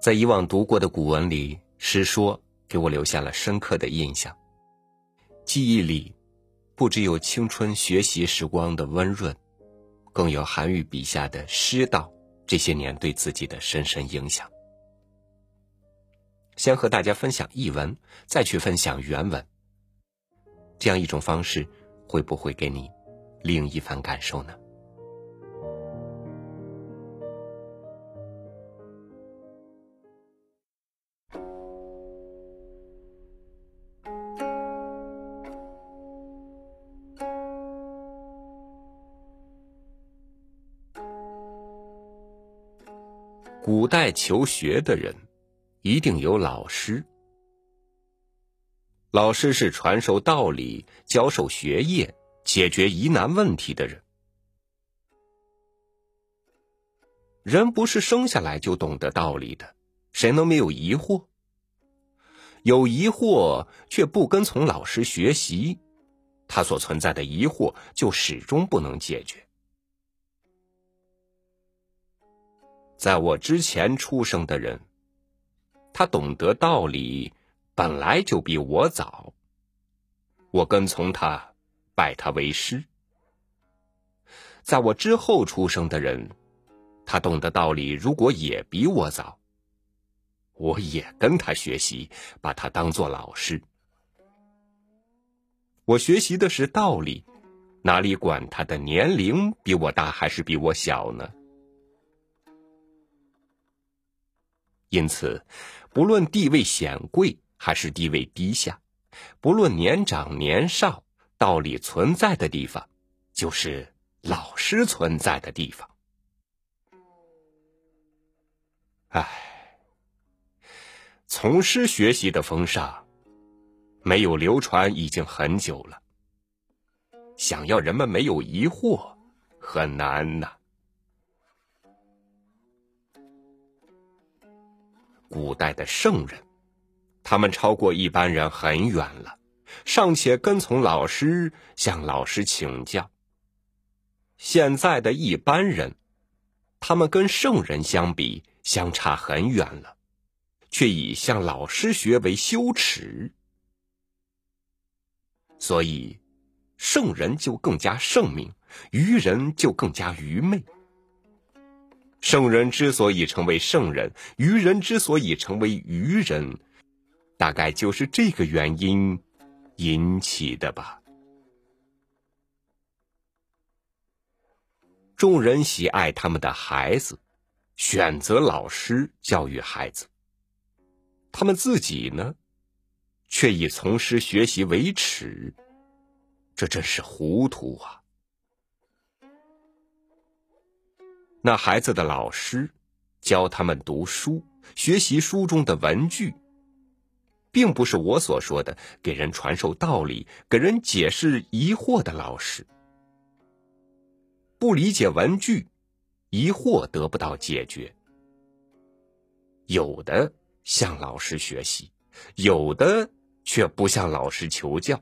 在以往读过的古文里，诗说给我留下了深刻的印象。记忆里，不只有青春学习时光的温润，更有韩愈笔下的诗道这些年对自己的深深影响。先和大家分享译文，再去分享原文。这样一种方式，会不会给你另一番感受呢？古代求学的人，一定有老师。老师是传授道理、教授学业、解决疑难问题的人。人不是生下来就懂得道理的，谁能没有疑惑？有疑惑却不跟从老师学习，他所存在的疑惑就始终不能解决。在我之前出生的人，他懂得道理本来就比我早。我跟从他，拜他为师。在我之后出生的人，他懂得道理如果也比我早，我也跟他学习，把他当做老师。我学习的是道理，哪里管他的年龄比我大还是比我小呢？因此，不论地位显贵还是地位低下，不论年长年少，道理存在的地方，就是老师存在的地方。唉，从师学习的风尚没有流传已经很久了，想要人们没有疑惑，很难呐。古代的圣人，他们超过一般人很远了，尚且跟从老师，向老师请教。现在的一般人，他们跟圣人相比，相差很远了，却以向老师学为羞耻，所以，圣人就更加圣明，愚人就更加愚昧。圣人之所以成为圣人，愚人之所以成为愚人，大概就是这个原因引起的吧。众人喜爱他们的孩子，选择老师教育孩子，他们自己呢，却以从师学习为耻，这真是糊涂啊！那孩子的老师教他们读书，学习书中的文句，并不是我所说的给人传授道理、给人解释疑惑的老师。不理解文句，疑惑得不到解决。有的向老师学习，有的却不向老师求教。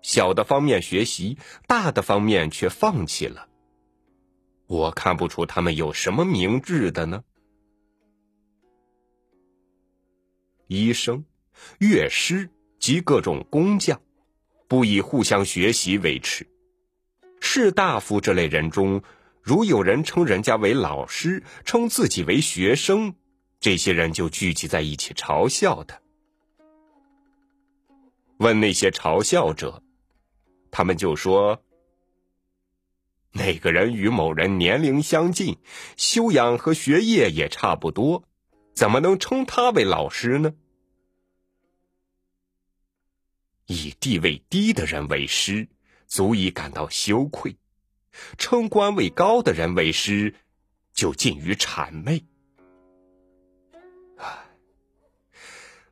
小的方面学习，大的方面却放弃了。我看不出他们有什么明智的呢。医生、乐师及各种工匠，不以互相学习为耻。士大夫这类人中，如有人称人家为老师，称自己为学生，这些人就聚集在一起嘲笑他。问那些嘲笑者，他们就说。那个人与某人年龄相近，修养和学业也差不多，怎么能称他为老师呢？以地位低的人为师，足以感到羞愧；称官位高的人为师，就近于谄媚。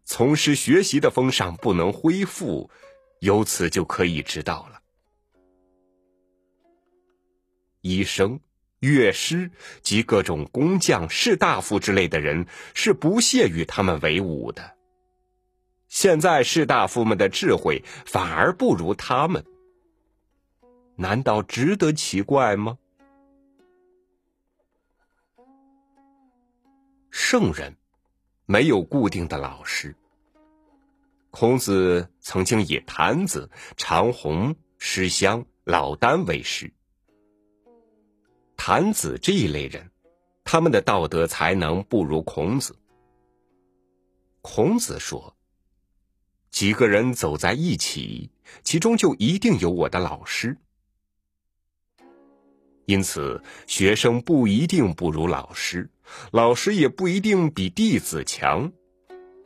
从师学习的风尚不能恢复，由此就可以知道了。医生、乐师及各种工匠、士大夫之类的人是不屑与他们为伍的。现在士大夫们的智慧反而不如他们，难道值得奇怪吗？圣人，没有固定的老师。孔子曾经以谭子、长虹、师襄、老聃为师。谭子这一类人，他们的道德才能不如孔子。孔子说：“几个人走在一起，其中就一定有我的老师。因此，学生不一定不如老师，老师也不一定比弟子强。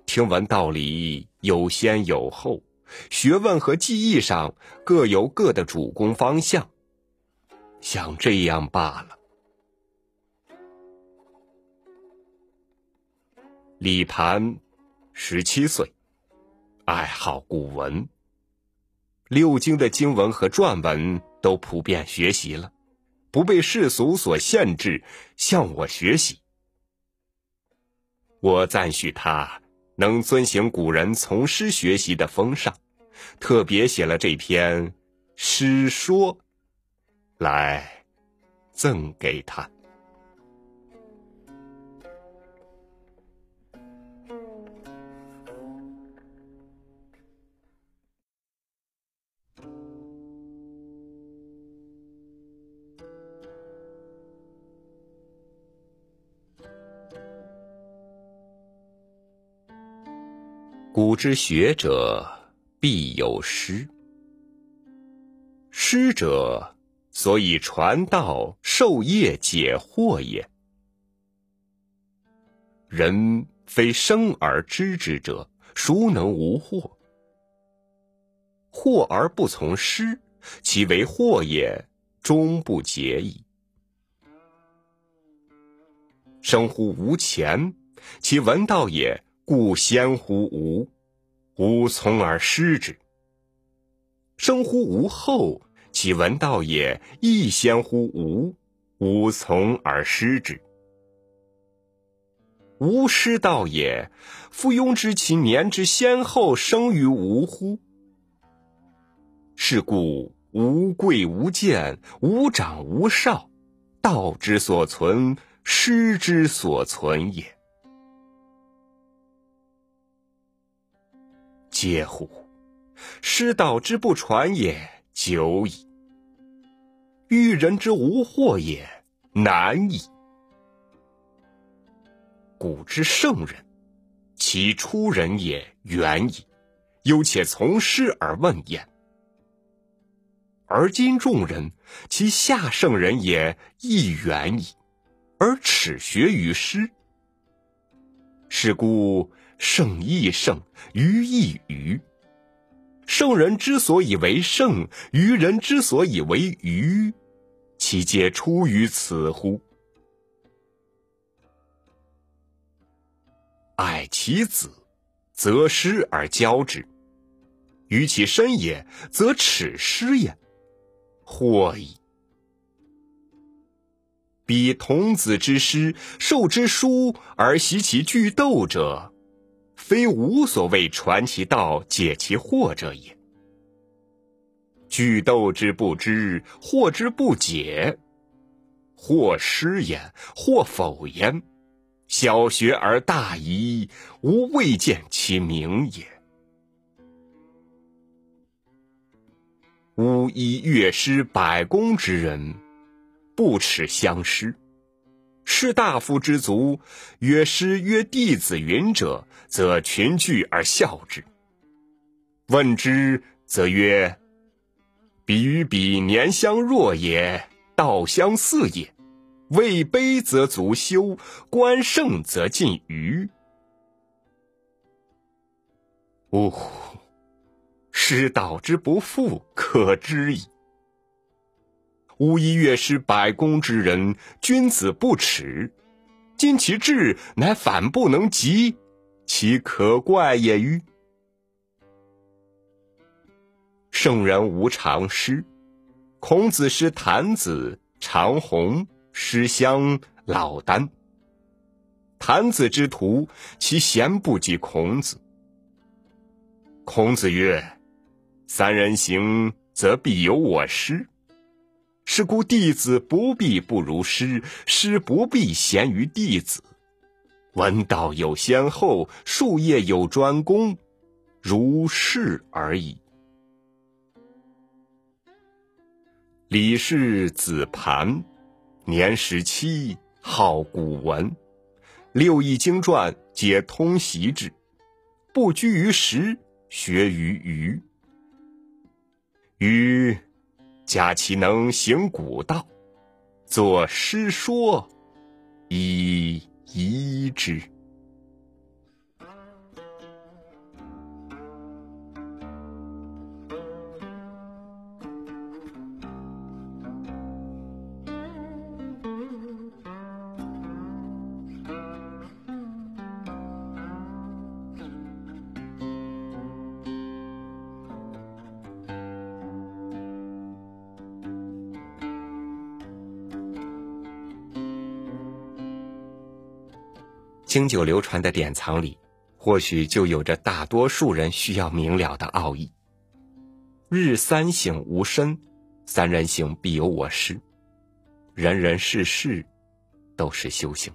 听闻道理有先有后，学问和技艺上各有各的主攻方向。”像这样罢了。李盘，十七岁，爱好古文，六经的经文和篆文都普遍学习了，不被世俗所限制，向我学习。我赞许他能遵行古人从师学习的风尚，特别写了这篇诗说。来，赠给他。古之学者必有师，师者。所以传道授业解惑也。人非生而知之者，孰能无惑？惑而不从师，其为惑也，终不解矣。生乎吾前，其闻道也，故先乎吾，吾从而师之。生乎吾后。其闻道也，亦先乎吾，吾从而师之。吾师道也，夫庸知其年之先后生于吾乎？是故无贵无贱，无长无少，道之所存，师之所存也。嗟乎！师道之不传也，久矣。遇人之无惑也，难矣。古之圣人，其出人也远矣，犹且从师而问焉。而今众人，其下圣人也亦远矣，而耻学于师。是故圣亦圣，愚亦愚。圣人之所以为圣，愚人之所以为愚，其皆出于此乎？爱其子，则师而教之；于其身也，则耻师也。惑矣！彼童子之师，授之书而习其句斗者。非无所谓传其道、解其惑者也。举斗之不知，惑之不解，或失焉，或否焉。小学而大遗，吾未见其明也。吾以乐师百工之人，不耻相师。士大夫之族，曰师曰弟子云者，则群聚而笑之。问之，则曰：“彼与彼年相若也，道相似也。位卑则足羞，官盛则近谀。”呜呼！师道之不复，可知矣。吾一乐师百工之人，君子不耻。今其志乃反不能及，其可怪也与？圣人无常师，孔子师谭子、长虹、师襄、老聃。谭子之徒，其贤不及孔子。孔子曰：“三人行，则必有我师。”是故弟子不必不如师，师不必贤于弟子。闻道有先后，术业有专攻，如是而已。李氏子盘，年十七，好古文，六艺经传皆通习之，不拘于时，学于余。余假其能行古道，作诗说，以。遗之。经久流传的典藏里，或许就有着大多数人需要明了的奥义。日三省吾身，三人行必有我师。人人事事都是修行。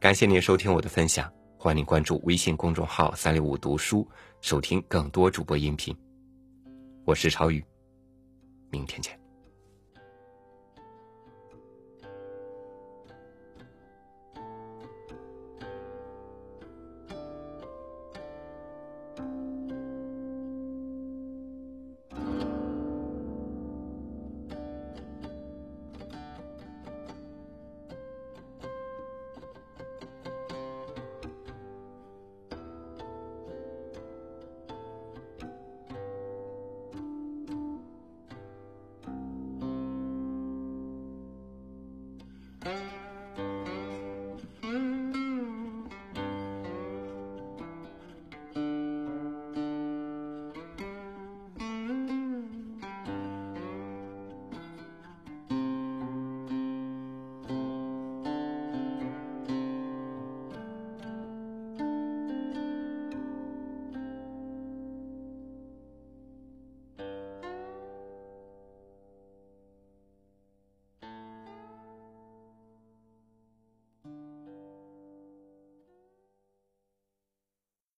感谢您收听我的分享，欢迎您关注微信公众号“三六五读书”，收听更多主播音频。我是超宇，明天见。